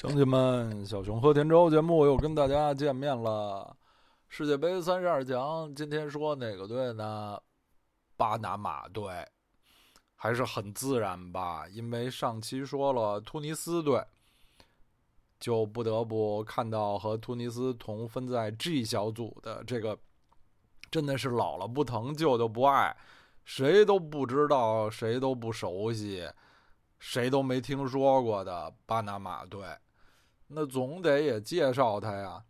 乡亲们，小熊喝甜粥节目又跟大家见面了。世界杯三十二强，今天说哪个队呢？巴拿马队，还是很自然吧？因为上期说了突尼斯队，就不得不看到和突尼斯同分在 G 小组的这个，真的是老了不疼，旧的不爱，谁都不知道，谁都不熟悉。谁都没听说过的巴拿马队，那总得也介绍他呀。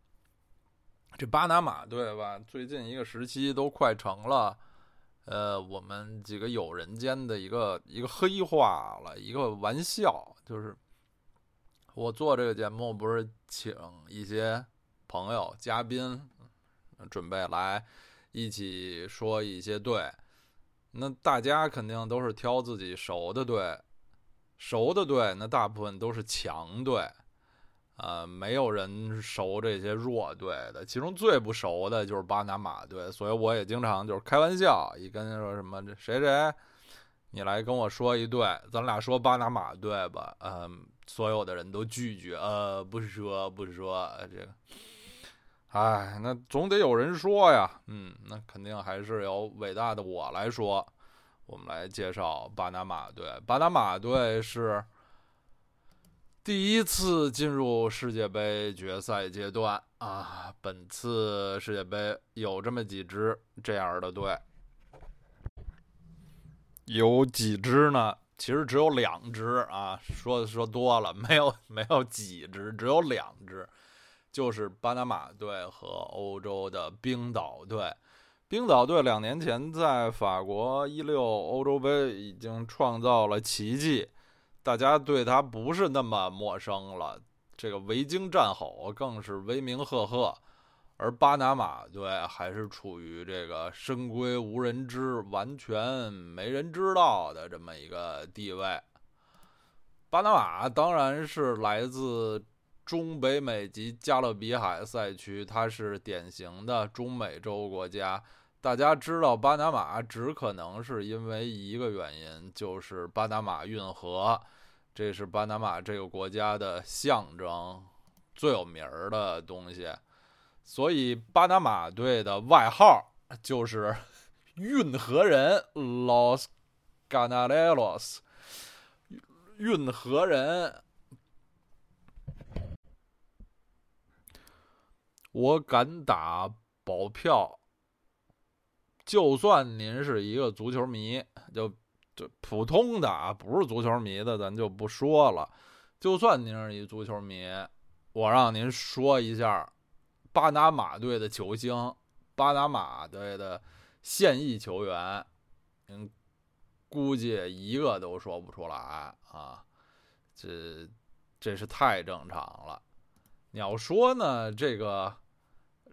这巴拿马队吧，最近一个时期都快成了，呃，我们几个友人间的一个一个黑话了，一个玩笑。就是我做这个节目，不是请一些朋友嘉宾，准备来一起说一些队，那大家肯定都是挑自己熟的队。熟的队，那大部分都是强队，呃，没有人熟这些弱队的。其中最不熟的就是巴拿马队，所以我也经常就是开玩笑，一跟他说什么这谁谁，你来跟我说一队，咱俩说巴拿马队吧。嗯，所有的人都拒绝，呃，不说不说这个。哎，那总得有人说呀，嗯，那肯定还是由伟大的我来说。我们来介绍巴拿马队。巴拿马队是第一次进入世界杯决赛阶段啊！本次世界杯有这么几支这样的队，有几支呢？其实只有两支啊！说说多了，没有没有几支，只有两支，就是巴拿马队和欧洲的冰岛队。冰岛队两年前在法国一六欧洲杯已经创造了奇迹，大家对他不是那么陌生了。这个维京战吼更是威名赫赫，而巴拿马队还是处于这个深闺无人知、完全没人知道的这么一个地位。巴拿马当然是来自中北美及加勒比海赛区，它是典型的中美洲国家。大家知道巴拿马，只可能是因为一个原因，就是巴拿马运河，这是巴拿马这个国家的象征，最有名儿的东西。所以巴拿马队的外号就是“运河人 ”（Los g a n a l e r o s。运河人，我敢打保票。就算您是一个足球迷，就就普通的啊，不是足球迷的，咱就不说了。就算您是一足球迷，我让您说一下巴拿马队的球星，巴拿马队的现役球员，您估计一个都说不出来啊。这这是太正常了。你要说呢，这个。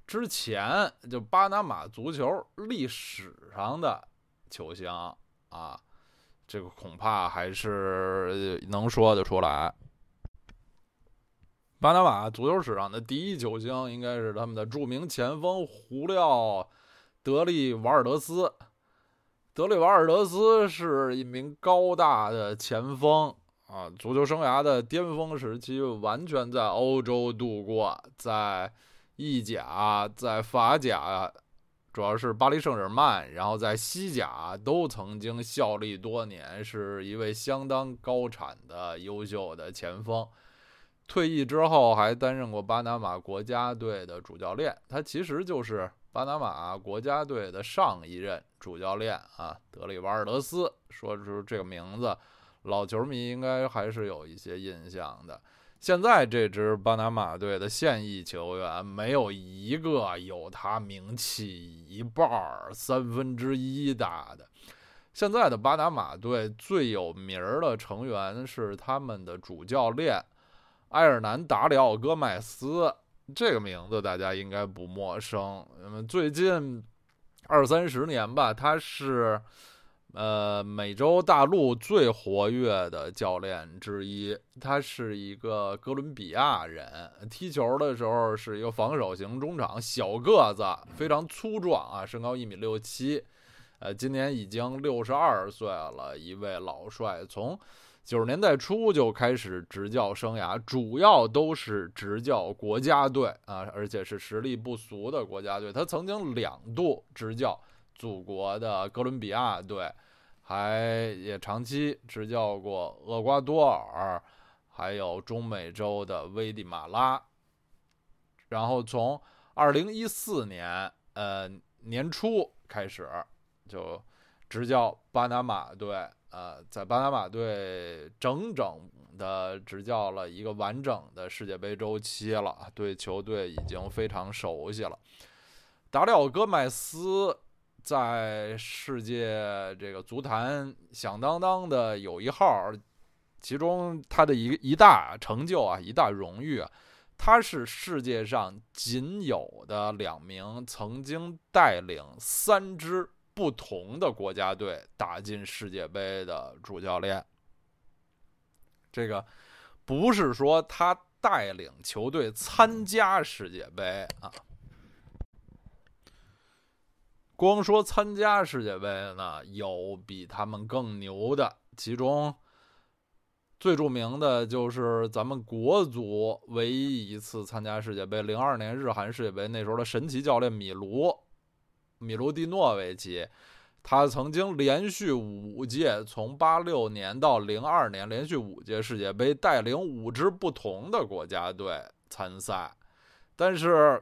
之前就巴拿马足球历史上的球星啊，这个恐怕还是能说得出来。巴拿马足球史上的第一球星应该是他们的著名前锋胡廖·德利瓦尔德斯。德利瓦尔德斯是一名高大的前锋啊，足球生涯的巅峰时期完全在欧洲度过，在。意甲在法甲，主要是巴黎圣日耳曼，然后在西甲都曾经效力多年，是一位相当高产的优秀的前锋。退役之后还担任过巴拿马国家队的主教练，他其实就是巴拿马国家队的上一任主教练啊，德里瓦尔德斯。说出这个名字，老球迷应该还是有一些印象的。现在这支巴拿马队的现役球员没有一个有他名气一半儿、三分之一大的。现在的巴拿马队最有名儿的成员是他们的主教练埃尔南达里奥戈麦斯，这个名字大家应该不陌生。那么最近二三十年吧，他是。呃，美洲大陆最活跃的教练之一，他是一个哥伦比亚人。踢球的时候是一个防守型中场，小个子，非常粗壮啊，身高一米六七。呃，今年已经六十二岁了，一位老帅。从九十年代初就开始执教生涯，主要都是执教国家队啊，而且是实力不俗的国家队。他曾经两度执教祖国的哥伦比亚队，还也长期执教过厄瓜多尔，还有中美洲的危地马拉。然后从二零一四年呃年初开始就执教巴拿马队。呃，在巴拿马队整整的执教了一个完整的世界杯周期了，对球队已经非常熟悉了。达里奥·戈麦斯在世界这个足坛响当当的有一号，其中他的一一大成就啊，一大荣誉啊，他是世界上仅有的两名曾经带领三支。不同的国家队打进世界杯的主教练，这个不是说他带领球队参加世界杯啊，光说参加世界杯呢，有比他们更牛的，其中最著名的就是咱们国足唯一一次参加世界杯，零二年日韩世界杯，那时候的神奇教练米卢。米卢蒂诺维奇，他曾经连续五届，从八六年到零二年，连续五届世界杯带领五支不同的国家队参赛。但是，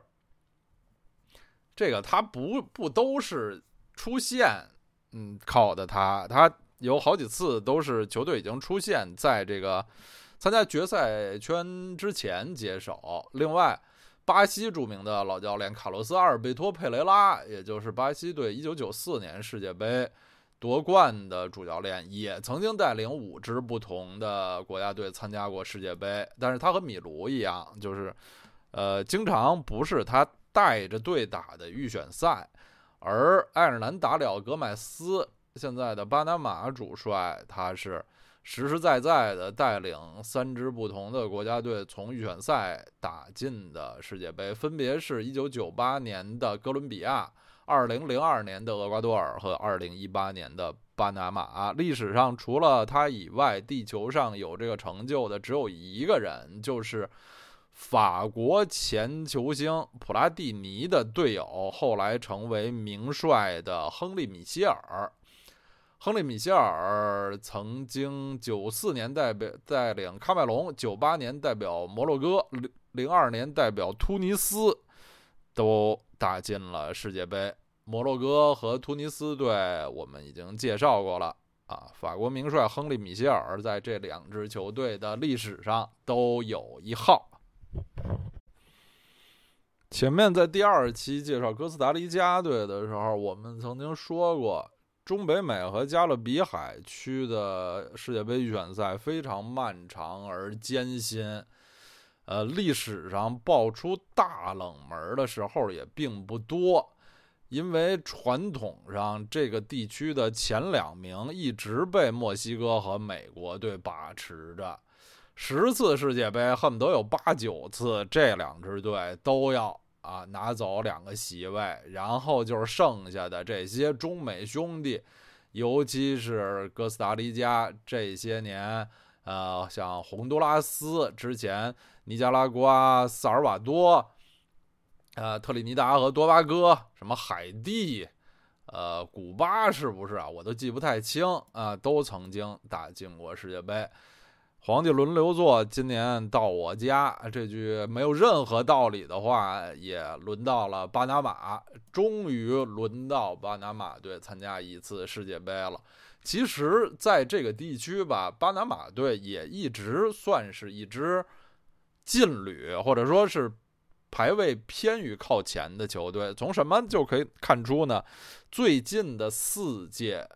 这个他不不都是出现，嗯，靠的他，他有好几次都是球队已经出现在这个参加决赛圈之前接手。另外。巴西著名的老教练卡洛斯·阿尔贝托·佩雷拉，也就是巴西队1994年世界杯夺冠的主教练，也曾经带领五支不同的国家队参加过世界杯。但是他和米卢一样，就是，呃，经常不是他带着队打的预选赛。而爱尔兰达里奥·戈麦斯，现在的巴拿马主帅，他是。实实在在的带领三支不同的国家队从预选赛打进的世界杯，分别是一九九八年的哥伦比亚、二零零二年的厄瓜多尔和二零一八年的巴拿马。历史上除了他以外，地球上有这个成就的只有一个人，就是法国前球星普拉蒂尼的队友，后来成为名帅的亨利·米歇尔。亨利·米歇尔曾经九四年代表带领喀麦隆，九八年代表摩洛哥，零零二年代表突尼斯，都打进了世界杯。摩洛哥和突尼斯队我们已经介绍过了啊。法国名帅亨利·米歇尔在这两支球队的历史上都有一号。前面在第二期介绍哥斯达黎加队的时候，我们曾经说过。中北美和加勒比海区的世界杯预选赛非常漫长而艰辛，呃，历史上爆出大冷门的时候也并不多，因为传统上这个地区的前两名一直被墨西哥和美国队把持着，十次世界杯恨不得有八九次这两支队都要。啊，拿走两个席位，然后就是剩下的这些中美兄弟，尤其是哥斯达黎加这些年，呃，像洪都拉斯之前，尼加拉瓜、萨尔瓦多，呃，特立尼达和多巴哥，什么海地，呃，古巴是不是啊？我都记不太清啊，都曾经打进过世界杯。皇帝轮流坐，今年到我家。这句没有任何道理的话，也轮到了巴拿马。终于轮到巴拿马队参加一次世界杯了。其实，在这个地区吧，巴拿马队也一直算是一支劲旅，或者说是排位偏于靠前的球队。从什么就可以看出呢？最近的四届。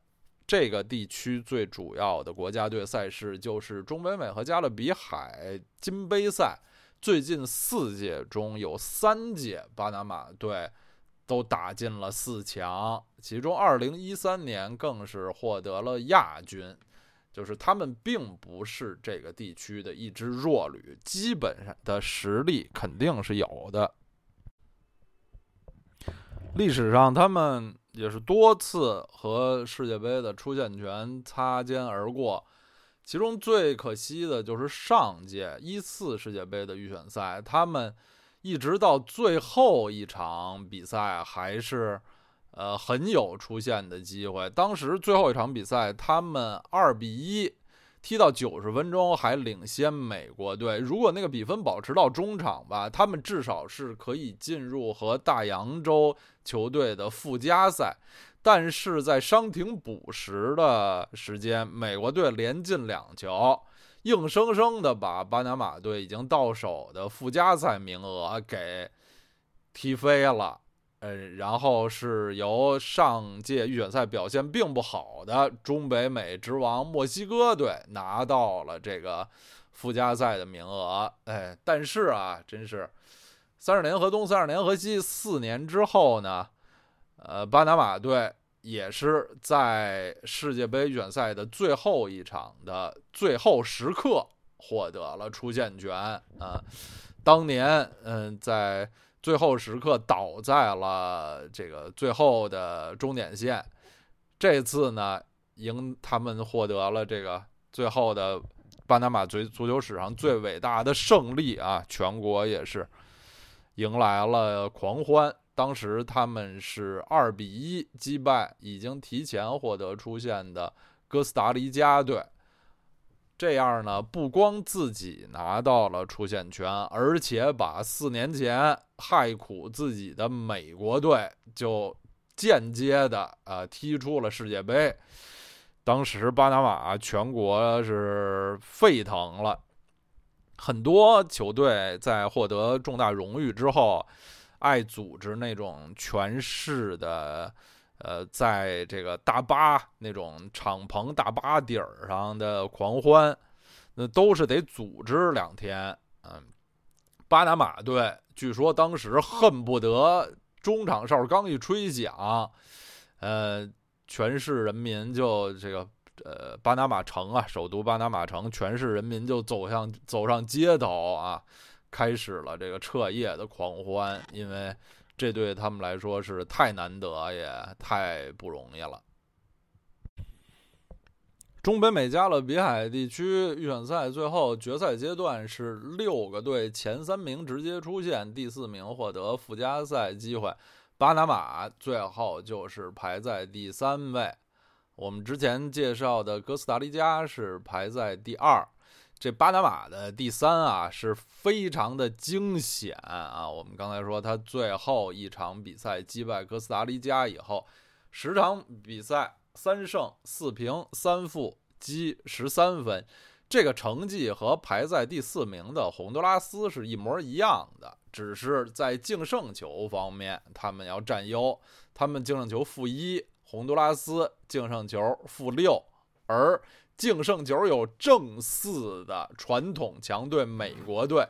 这个地区最主要的国家队赛事就是中北美和加勒比海金杯赛。最近四届中有三届巴拿马队都打进了四强，其中2013年更是获得了亚军。就是他们并不是这个地区的一支弱旅，基本上的实力肯定是有的。历史上他们。也是多次和世界杯的出线权擦肩而过，其中最可惜的就是上届一次世界杯的预选赛，他们一直到最后一场比赛还是呃很有出线的机会。当时最后一场比赛，他们二比一踢到九十分钟还领先美国队。如果那个比分保持到中场吧，他们至少是可以进入和大洋洲球队的附加赛。但是在伤停补时的时间，美国队连进两球，硬生生的把巴拿马队已经到手的附加赛名额给踢飞了。嗯，然后是由上届预选赛表现并不好的中北美之王墨西哥队拿到了这个附加赛的名额。哎，但是啊，真是三十年河东，三十年河西，四年之后呢？呃，巴拿马队也是在世界杯预选赛的最后一场的最后时刻获得了出线权啊！当年，嗯，在最后时刻倒在了这个最后的终点线。这次呢，赢他们获得了这个最后的巴拿马足足球史上最伟大的胜利啊！全国也是迎来了狂欢。当时他们是二比一击败已经提前获得出线的哥斯达黎加队，这样呢，不光自己拿到了出线权，而且把四年前害苦自己的美国队就间接的呃踢出了世界杯。当时巴拿马全国是沸腾了，很多球队在获得重大荣誉之后。爱组织那种全市的，呃，在这个大巴那种敞篷大巴顶儿上的狂欢，那都是得组织两天。嗯，巴拿马队据说当时恨不得中场哨刚一吹响，呃，全市人民就这个呃巴拿马城啊，首都巴拿马城，全市人民就走向走上街头啊。开始了这个彻夜的狂欢，因为这对他们来说是太难得也太不容易了。中北美加勒比海地区预选赛最后决赛阶段是六个队前三名直接出线，第四名获得附加赛机会。巴拿马最后就是排在第三位，我们之前介绍的哥斯达黎加是排在第二。这巴拿马的第三啊，是非常的惊险啊！我们刚才说，他最后一场比赛击败哥斯达黎加以后，十场比赛三胜四平三负，积十三分，这个成绩和排在第四名的洪都拉斯是一模一样的，只是在净胜球方面，他们要占优，他们净胜球负一，洪都拉斯净胜球负六，而。净胜球有正四的传统强队美国队，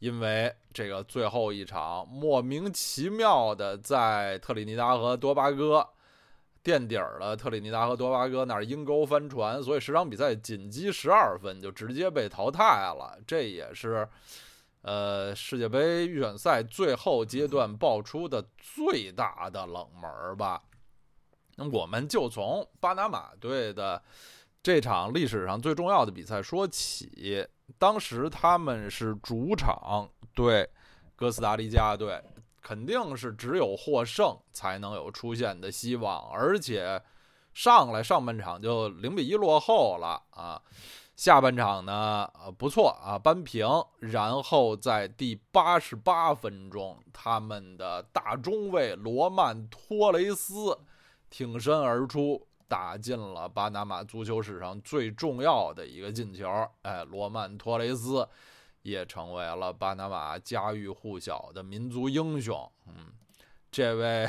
因为这个最后一场莫名其妙的在特立尼达和多巴哥垫底儿了，特立尼达和多巴哥那儿阴沟翻船，所以十场比赛仅积十二分就直接被淘汰了。这也是呃世界杯预选赛最后阶段爆出的最大的冷门吧。那我们就从巴拿马队的。这场历史上最重要的比赛说起，当时他们是主场对哥斯达黎加队，肯定是只有获胜才能有出线的希望，而且上来上半场就零比一落后了啊，下半场呢呃不错啊扳平，然后在第八十八分钟，他们的大中卫罗曼托雷斯挺身而出。打进了巴拿马足球史上最重要的一个进球，哎，罗曼托雷斯也成为了巴拿马家喻户晓的民族英雄。嗯，这位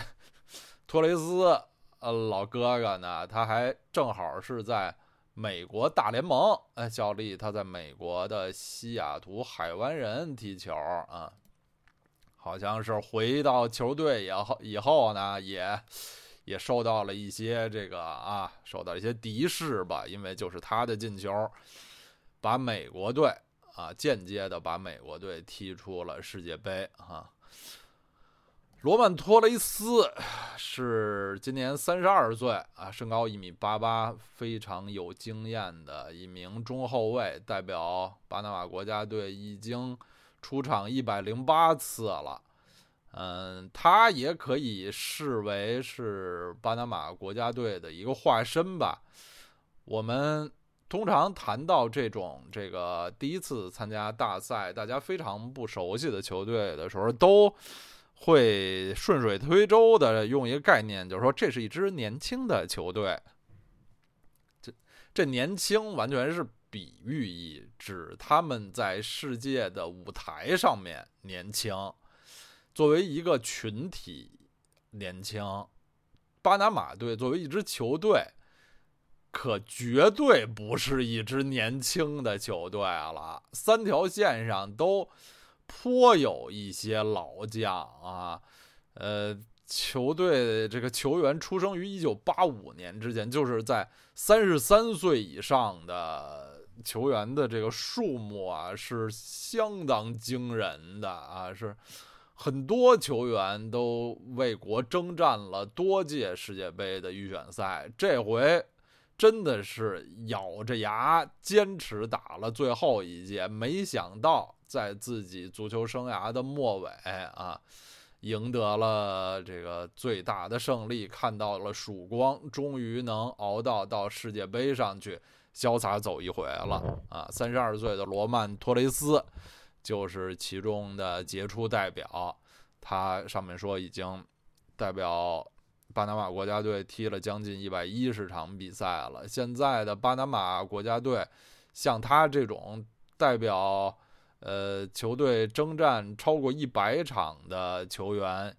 托雷斯呃老哥哥呢，他还正好是在美国大联盟哎效力，他在美国的西雅图海湾人踢球啊，好像是回到球队以后以后呢也。也受到了一些这个啊，受到一些敌视吧，因为就是他的进球，把美国队啊间接的把美国队踢出了世界杯啊。罗曼·托雷斯是今年三十二岁啊，身高一米八八，非常有经验的一名中后卫，代表巴拿马国家队已经出场一百零八次了。嗯，他也可以视为是巴拿马国家队的一个化身吧。我们通常谈到这种这个第一次参加大赛，大家非常不熟悉的球队的时候，都会顺水推舟的用一个概念，就是说这是一支年轻的球队。这这年轻完全是比喻意，指他们在世界的舞台上面年轻。作为一个群体年轻，巴拿马队作为一支球队，可绝对不是一支年轻的球队了。三条线上都颇有一些老将啊。呃，球队这个球员出生于一九八五年之前，就是在三十三岁以上的球员的这个数目啊，是相当惊人的啊，是。很多球员都为国征战了多届世界杯的预选赛，这回真的是咬着牙坚持打了最后一届。没想到在自己足球生涯的末尾啊，赢得了这个最大的胜利，看到了曙光，终于能熬到到世界杯上去潇洒走一回了啊！三十二岁的罗曼·托雷斯。就是其中的杰出代表，他上面说已经代表巴拿马国家队踢了将近一百一十场比赛了。现在的巴拿马国家队，像他这种代表呃球队征战超过一百场的球员，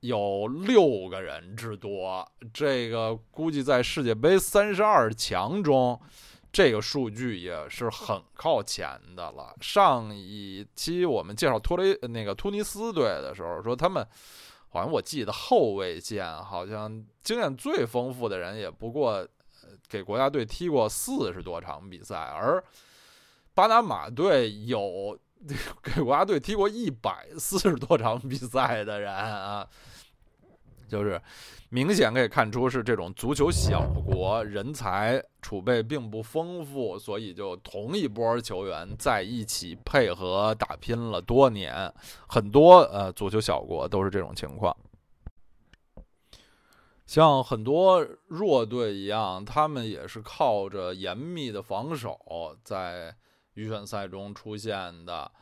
有六个人之多。这个估计在世界杯三十二强中。这个数据也是很靠前的了。上一期我们介绍托雷那个突尼斯队的时候，说他们好像我记得后卫线好像经验最丰富的人也不过给国家队踢过四十多场比赛，而巴拿马队有 给国家队踢过一百四十多场比赛的人啊。就是明显可以看出，是这种足球小国人才储备并不丰富，所以就同一波球员在一起配合打拼了多年。很多呃足球小国都是这种情况，像很多弱队一样，他们也是靠着严密的防守在预选赛中出现的。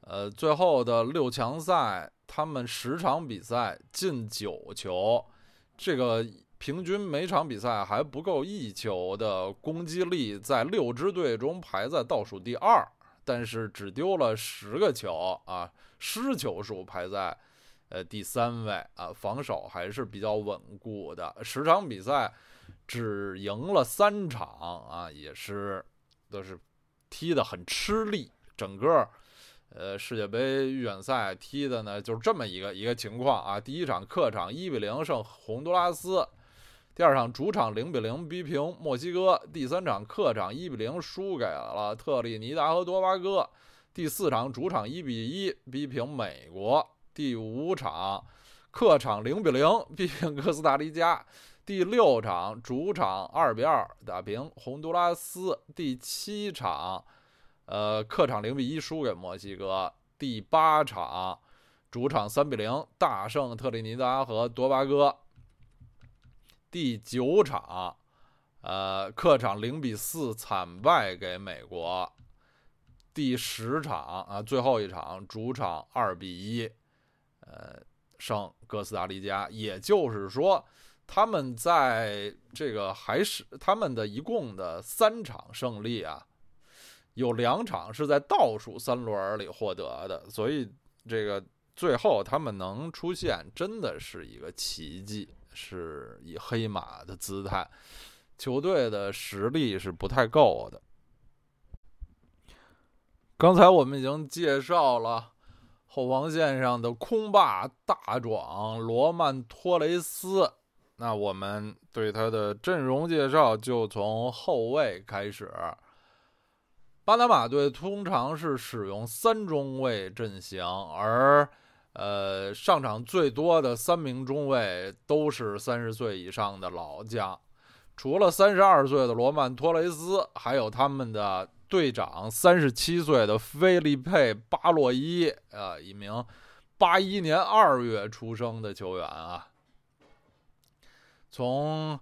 呃，最后的六强赛。他们十场比赛进九球，这个平均每场比赛还不够一球的攻击力，在六支队中排在倒数第二，但是只丢了十个球啊，失球数排在呃第三位啊，防守还是比较稳固的。十场比赛只赢了三场啊，也是都是踢得很吃力，整个。呃，世界杯预选赛踢的呢，就是这么一个一个情况啊。第一场客场一比零胜洪都拉斯，第二场主场零比零逼平墨西哥，第三场客场一比零输给了特立尼达和多巴哥，第四场主场一比一逼平美国，第五场客场零比零逼平哥斯达黎加，第六场主场二比二打平洪都拉斯，第七场。呃，客场零比一输给墨西哥，第八场主场三比零大胜特立尼达和多巴哥，第九场呃客场零比四惨败给美国，第十场啊最后一场主场二比一呃胜哥斯达黎加，也就是说他们在这个还是他们的一共的三场胜利啊。有两场是在倒数三轮里获得的，所以这个最后他们能出现，真的是一个奇迹，是以黑马的姿态。球队的实力是不太够的。刚才我们已经介绍了后防线上的空霸大壮罗曼托雷斯，那我们对他的阵容介绍就从后卫开始。巴拿马队通常是使用三中卫阵型，而呃，上场最多的三名中卫都是三十岁以上的老将，除了三十二岁的罗曼·托雷斯，还有他们的队长三十七岁的菲利佩·巴洛伊，呃，一名八一年二月出生的球员啊，从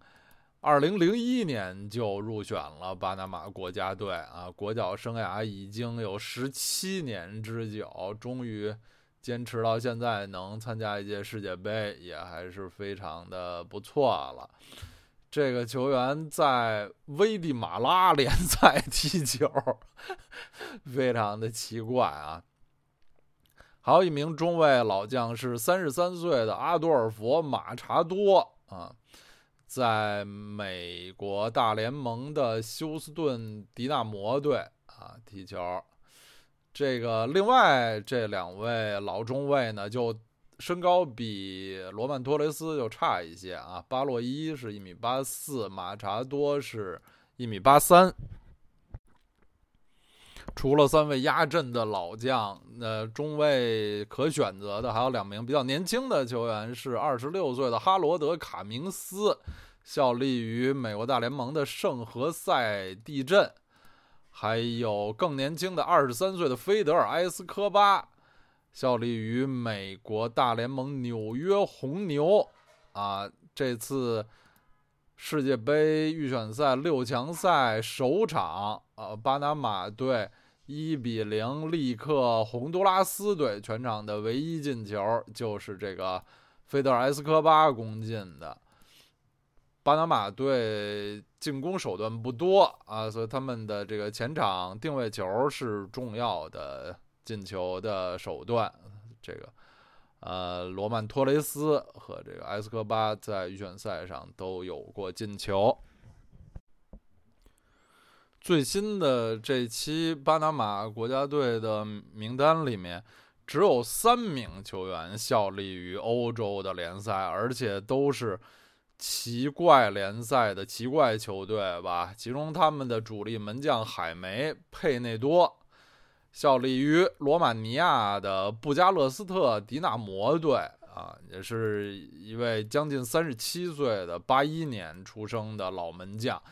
二零零一年就入选了巴拿马国家队啊，国脚生涯已经有十七年之久，终于。坚持到现在能参加一届世界杯，也还是非常的不错了。这个球员在危地马拉联赛踢球，非常的奇怪啊。还有一名中卫老将是三十三岁的阿多尔佛·马查多啊，在美国大联盟的休斯顿迪纳摩队啊踢球。这个另外这两位老中卫呢，就身高比罗曼托雷斯就差一些啊。巴洛伊是一米八四，马查多是一米八三。除了三位压阵的老将，那中卫可选择的还有两名比较年轻的球员，是二十六岁的哈罗德·卡明斯，效力于美国大联盟的圣何塞地震。还有更年轻的二十三岁的菲德尔埃斯科巴，效力于美国大联盟纽约红牛。啊，这次世界杯预选赛六强赛首场，呃，巴拿马队一比零力克洪都拉斯队，全场的唯一进球就是这个费德尔埃斯科巴攻进的。巴拿马队进攻手段不多啊，所以他们的这个前场定位球是重要的进球的手段。这个，呃，罗曼托雷斯和这个埃斯科巴在预选赛上都有过进球。最新的这期巴拿马国家队的名单里面，只有三名球员效力于欧洲的联赛，而且都是。奇怪联赛的奇怪球队吧，其中他们的主力门将海梅佩内多效力于罗马尼亚的布加勒斯特迪纳摩队啊，也是一位将近三十七岁的八一年出生的老门将，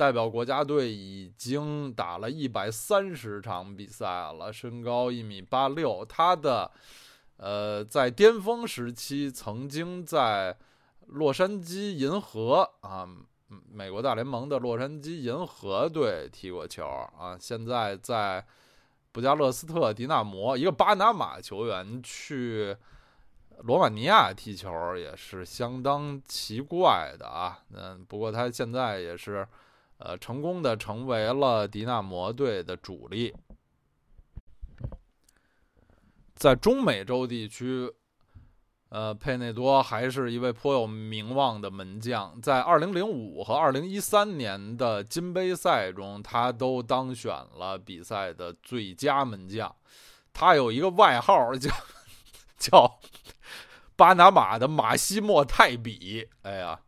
代表国家队已经打了一百三十场比赛了，身高一米八六，他的呃在巅峰时期曾经在。洛杉矶银河啊，美国大联盟的洛杉矶银河队踢过球啊。现在在布加勒斯特迪纳摩，一个巴拿马球员去罗马尼亚踢球也是相当奇怪的啊。嗯，不过他现在也是呃成功的成为了迪纳摩队的主力，在中美洲地区。呃，佩内多还是一位颇有名望的门将，在2005和2013年的金杯赛中，他都当选了比赛的最佳门将。他有一个外号叫 叫巴拿马的马西莫泰比。哎呀，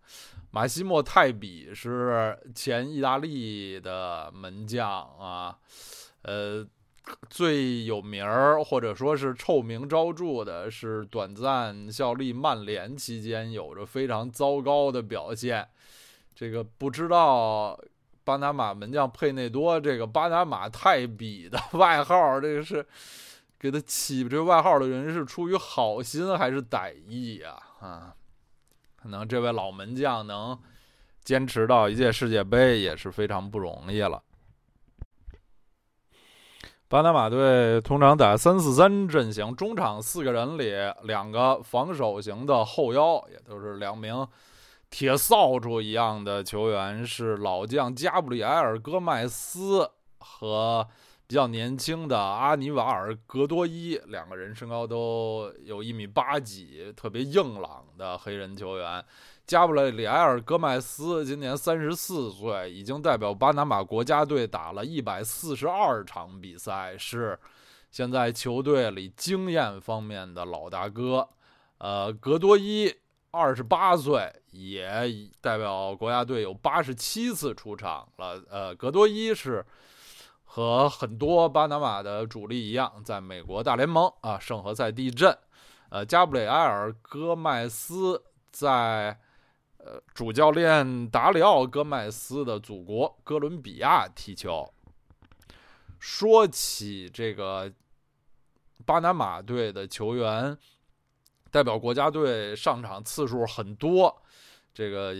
马西莫泰比是前意大利的门将啊，呃。最有名儿或者说是臭名昭著的是短暂效力曼联期间有着非常糟糕的表现。这个不知道巴拿马门将佩内多这个巴拿马泰比的 外号，这个是给他起这外号的人是出于好心还是歹意呀？啊，可能这位老门将能坚持到一届世界杯也是非常不容易了。巴拿马队通常打三四三阵型，中场四个人里两个防守型的后腰，也都是两名铁扫帚一样的球员，是老将加布里埃尔·戈麦斯和比较年轻的阿尼瓦尔·格多伊，两个人身高都有一米八几，特别硬朗的黑人球员。加布雷里埃尔·戈麦斯今年三十四岁，已经代表巴拿马国家队打了一百四十二场比赛，是现在球队里经验方面的老大哥。呃，格多伊二十八岁，也代表国家队有八十七次出场了。呃，格多伊是和很多巴拿马的主力一样，在美国大联盟啊圣何塞地震。呃，加布里埃尔·戈麦斯在呃主教练达里奥·戈麦斯的祖国哥伦比亚踢球。说起这个巴拿马队的球员，代表国家队上场次数很多，这个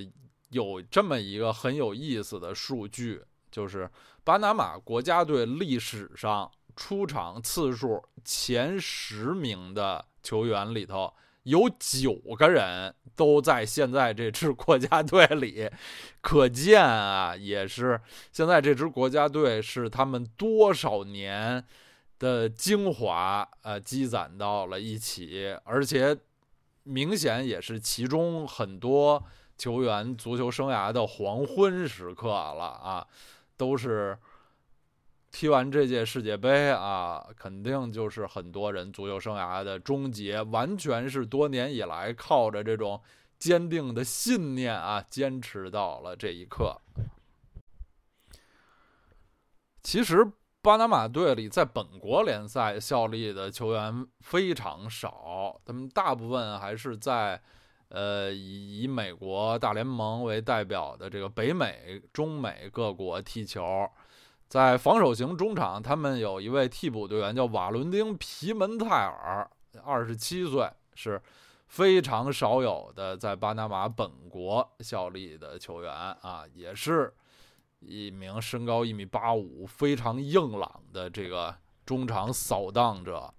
有这么一个很有意思的数据，就是巴拿马国家队历史上出场次数前十名的。球员里头有九个人都在现在这支国家队里，可见啊，也是现在这支国家队是他们多少年的精华呃积攒到了一起，而且明显也是其中很多球员足球生涯的黄昏时刻了啊，都是。踢完这届世界杯啊，肯定就是很多人足球生涯的终结，完全是多年以来靠着这种坚定的信念啊，坚持到了这一刻。其实，巴拿马队里在本国联赛效力的球员非常少，他们大部分还是在呃以以美国大联盟为代表的这个北美、中美各国踢球。在防守型中场，他们有一位替补队员叫瓦伦丁·皮门泰尔，二十七岁，是非常少有的在巴拿马本国效力的球员啊，也是一名身高一米八五、非常硬朗的这个中场扫荡者。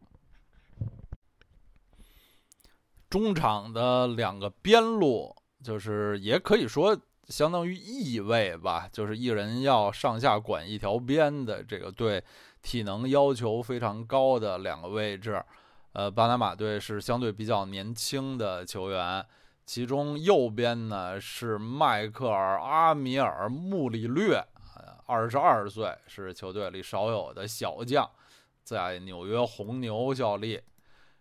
中场的两个边路，就是也可以说。相当于翼位吧，就是一人要上下管一条边的这个对体能要求非常高的两个位置。呃，巴拿马队是相对比较年轻的球员，其中右边呢是迈克尔·阿米尔·穆里略，二十二岁，是球队里少有的小将，在纽约红牛效力。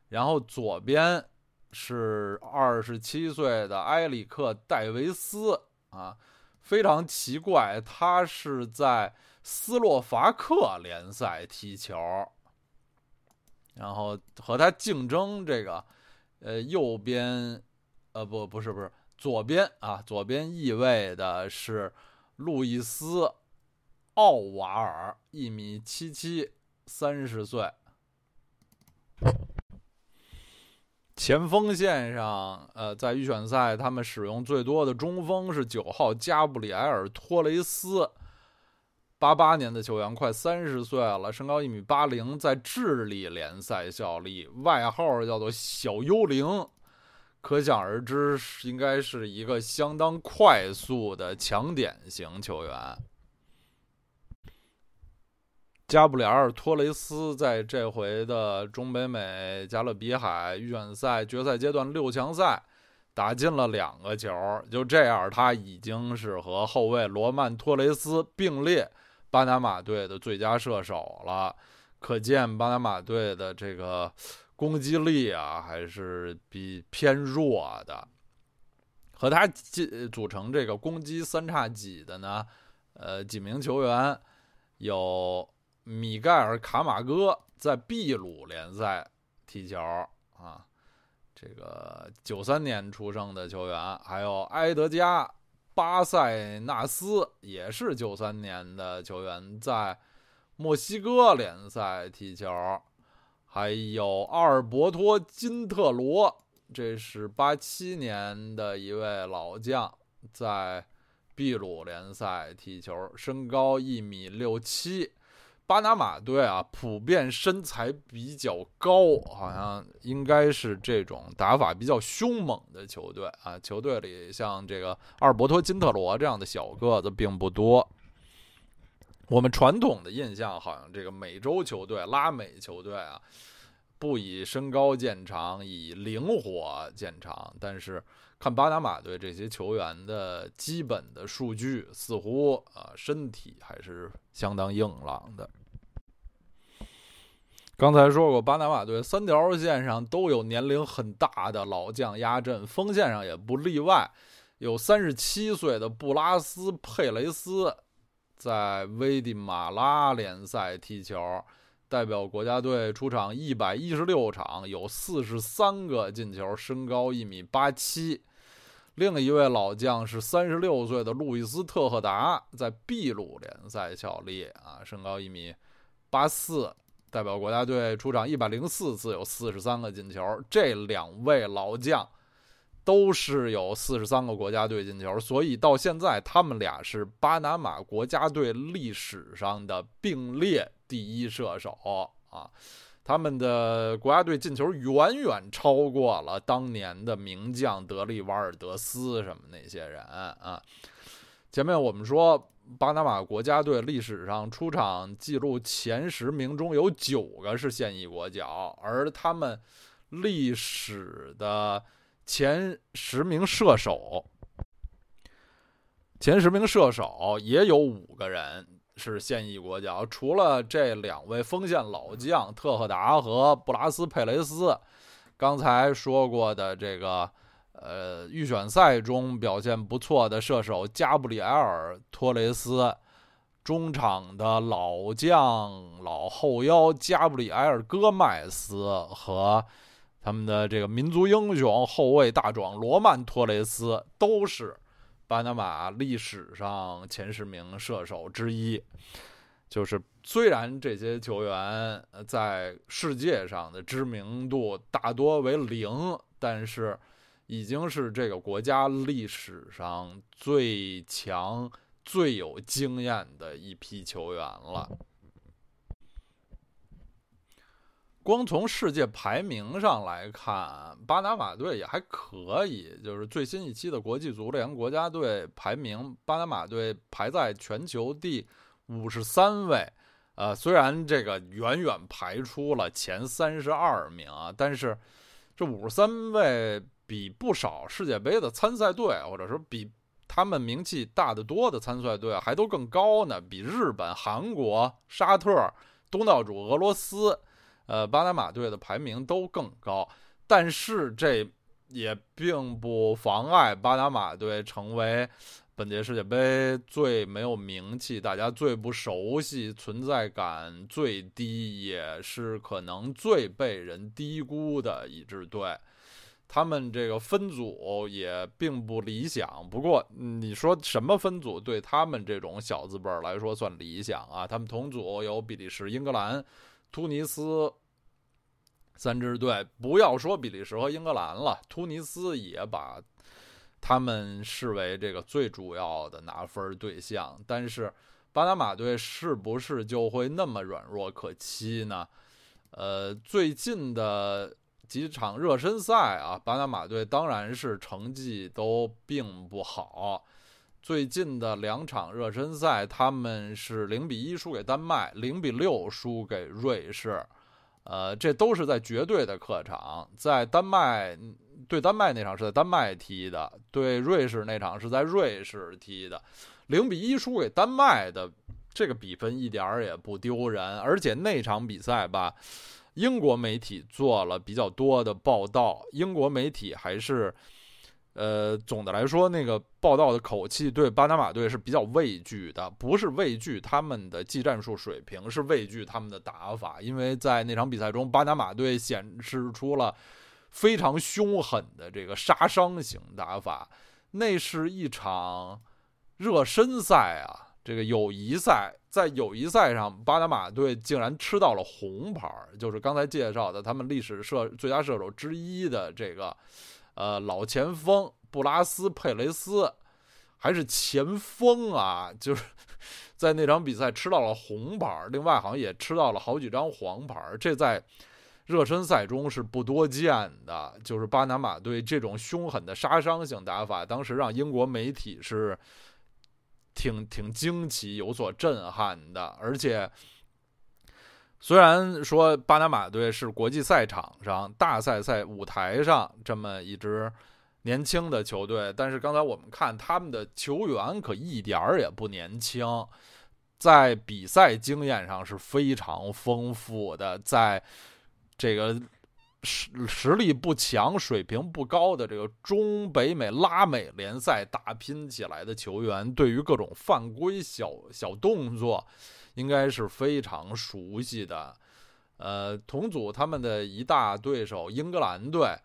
然后左边是二十七岁的埃里克·戴维斯。啊，非常奇怪，他是在斯洛伐克联赛踢球，然后和他竞争这个，呃，右边，呃，不，不是，不是，左边啊，左边翼位的是路易斯·奥瓦尔，一米七七，三十岁。前锋线上，呃，在预选赛他们使用最多的中锋是九号加布里埃尔·托雷斯，八八年的球员，快三十岁了，身高一米八零，在智利联赛效力，外号叫做“小幽灵”，可想而知是，应该是一个相当快速的强点型球员。加布里尔·托雷斯在这回的中北美加勒比海预选赛决赛阶段六强赛打进了两个球，就这样，他已经是和后卫罗曼·托雷斯并列巴拿马队的最佳射手了。可见巴拿马队的这个攻击力啊，还是比偏弱的。和他组组成这个攻击三叉戟的呢，呃，几名球员有。米盖尔·卡马戈在秘鲁联赛踢球啊，这个九三年出生的球员，还有埃德加·巴塞纳斯也是九三年的球员，在墨西哥联赛踢球，还有阿尔伯托·金特罗，这是八七年的一位老将，在秘鲁联赛踢球，身高一米六七。巴拿马队啊，普遍身材比较高，好像应该是这种打法比较凶猛的球队啊。球队里像这个阿尔伯托·金特罗这样的小个子并不多。我们传统的印象好像这个美洲球队、拉美球队啊，不以身高见长，以灵活见长。但是看巴拿马队这些球员的基本的数据，似乎啊身体还是相当硬朗的。刚才说过，巴拿马队三条线上都有年龄很大的老将压阵，锋线上也不例外。有三十七岁的布拉斯·佩雷斯，在危地马拉联赛踢球，代表国家队出场一百一十六场，有四十三个进球，身高一米八七。另一位老将是三十六岁的路易斯特赫达，在秘鲁联赛效力啊，身高一米八四，代表国家队出场一百零四次，有四十三个进球。这两位老将都是有四十三个国家队进球，所以到现在他们俩是巴拿马国家队历史上的并列第一射手啊。他们的国家队进球远远超过了当年的名将德利瓦尔德斯什么那些人啊。前面我们说，巴拿马国家队历史上出场记录前十名中有九个是现役国脚，而他们历史的前十名射手，前十名射手也有五个人。是现役国脚，除了这两位锋线老将特赫达和布拉斯佩雷斯，刚才说过的这个，呃，预选赛中表现不错的射手加布里埃尔托雷斯，中场的老将老后腰加布里埃尔戈麦斯和他们的这个民族英雄后卫大壮罗曼托雷斯都是。巴拿马历史上前十名射手之一，就是虽然这些球员在世界上的知名度大多为零，但是已经是这个国家历史上最强、最有经验的一批球员了。光从世界排名上来看，巴拿马队也还可以。就是最新一期的国际足联国家队排名，巴拿马队排在全球第五十三位。呃，虽然这个远远排出了前三十二名啊，但是这五十三位比不少世界杯的参赛队，或者说比他们名气大得多的参赛队还都更高呢。比日本、韩国、沙特、东道主俄罗斯。呃，巴拿马队的排名都更高，但是这也并不妨碍巴拿马队成为本届世界杯最没有名气、大家最不熟悉、存在感最低，也是可能最被人低估的一支队。他们这个分组也并不理想，不过你说什么分组对他们这种小字辈来说算理想啊？他们同组有比利时、英格兰。突尼斯三支队，不要说比利时和英格兰了，突尼斯也把他们视为这个最主要的拿分对象。但是巴拿马队是不是就会那么软弱可欺呢？呃，最近的几场热身赛啊，巴拿马队当然是成绩都并不好。最近的两场热身赛，他们是零比一输给丹麦，零比六输给瑞士，呃，这都是在绝对的客场。在丹麦对丹麦那场是在丹麦踢的，对瑞士那场是在瑞士踢的，零比一输给丹麦的这个比分一点儿也不丢人。而且那场比赛吧，英国媒体做了比较多的报道，英国媒体还是。呃，总的来说，那个报道的口气对巴拿马队是比较畏惧的，不是畏惧他们的技战术水平，是畏惧他们的打法。因为在那场比赛中，巴拿马队显示出了非常凶狠的这个杀伤型打法。那是一场热身赛啊，这个友谊赛，在友谊赛上，巴拿马队竟然吃到了红牌，就是刚才介绍的他们历史射最佳射手之一的这个。呃，老前锋布拉斯佩雷斯还是前锋啊，就是 在那场比赛吃到了红牌，另外好像也吃到了好几张黄牌，这在热身赛中是不多见的。就是巴拿马队这种凶狠的杀伤性打法，当时让英国媒体是挺挺惊奇、有所震撼的，而且。虽然说巴拿马队是国际赛场上大赛赛舞台上这么一支年轻的球队，但是刚才我们看他们的球员可一点儿也不年轻，在比赛经验上是非常丰富的，在这个实实力不强、水平不高的这个中北美拉美联赛打拼起来的球员，对于各种犯规小小动作。应该是非常熟悉的，呃，同组他们的一大对手英格兰队，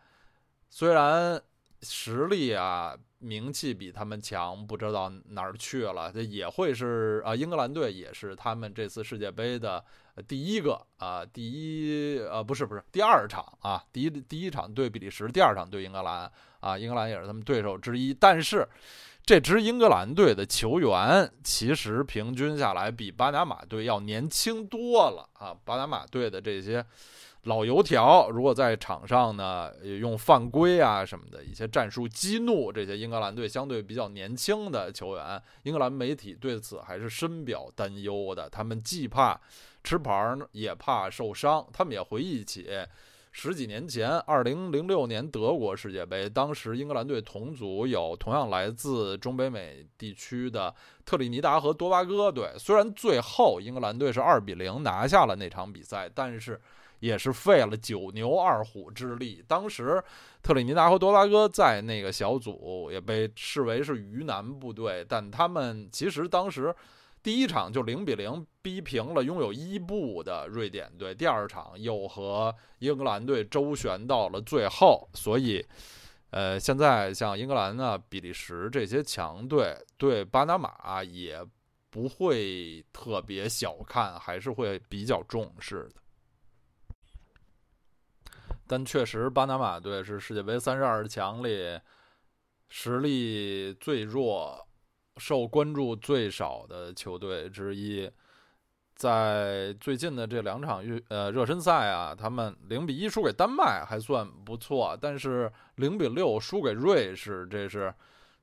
虽然实力啊、名气比他们强，不知道哪儿去了。这也会是啊，英格兰队也是他们这次世界杯的第一个啊，第一呃，不是不是第二场啊，第一第一场对比利时，第二场对英格兰啊，英格兰也是他们对手之一，但是。这支英格兰队的球员其实平均下来比巴拿马队要年轻多了啊！巴拿马队的这些老油条，如果在场上呢用犯规啊什么的一些战术激怒这些英格兰队相对比较年轻的球员，英格兰媒体对此还是深表担忧的。他们既怕吃牌，也怕受伤。他们也回忆起。十几年前，二零零六年德国世界杯，当时英格兰队同组有同样来自中北美地区的特立尼达和多巴哥队。虽然最后英格兰队是二比零拿下了那场比赛，但是也是费了九牛二虎之力。当时特立尼达和多巴哥在那个小组也被视为是鱼腩部队，但他们其实当时。第一场就零比零逼平了拥有伊布的瑞典队，第二场又和英格兰队周旋到了最后，所以，呃，现在像英格兰呢、比利时这些强队对巴拿马也不会特别小看，还是会比较重视的。但确实，巴拿马队是世界杯三十二强里实力最弱。受关注最少的球队之一，在最近的这两场预呃热身赛啊，他们零比一输给丹麦还算不错，但是零比六输给瑞士，这是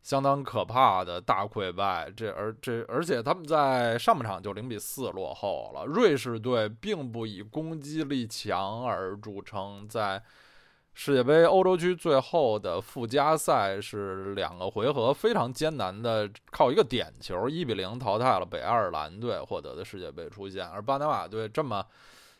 相当可怕的大溃败。这而这而且他们在上半场就零比四落后了。瑞士队并不以攻击力强而著称，在。世界杯欧洲区最后的附加赛是两个回合非常艰难的，靠一个点球一比零淘汰了北爱尔兰队，获得的世界杯出线。而巴拿马队这么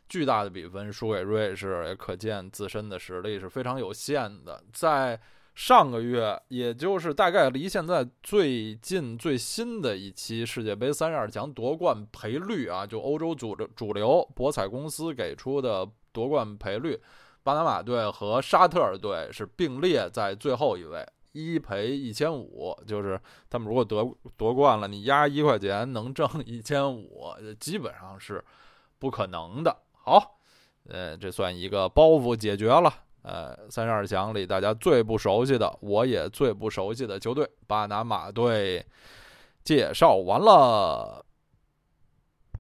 巨大的比分输给瑞士，也可见自身的实力是非常有限的。在上个月，也就是大概离现在最近最新的一期世界杯三十二强夺冠赔率啊，就欧洲主主流博彩公司给出的夺冠赔率。巴拿马队和沙特尔队是并列在最后一位，一赔一千五，就是他们如果得夺冠了，你压一块钱能挣 一千五，基本上是不可能的。好，呃，这算一个包袱解决了。呃，三十二强里大家最不熟悉的，我也最不熟悉的球队——巴拿马队，介绍完了。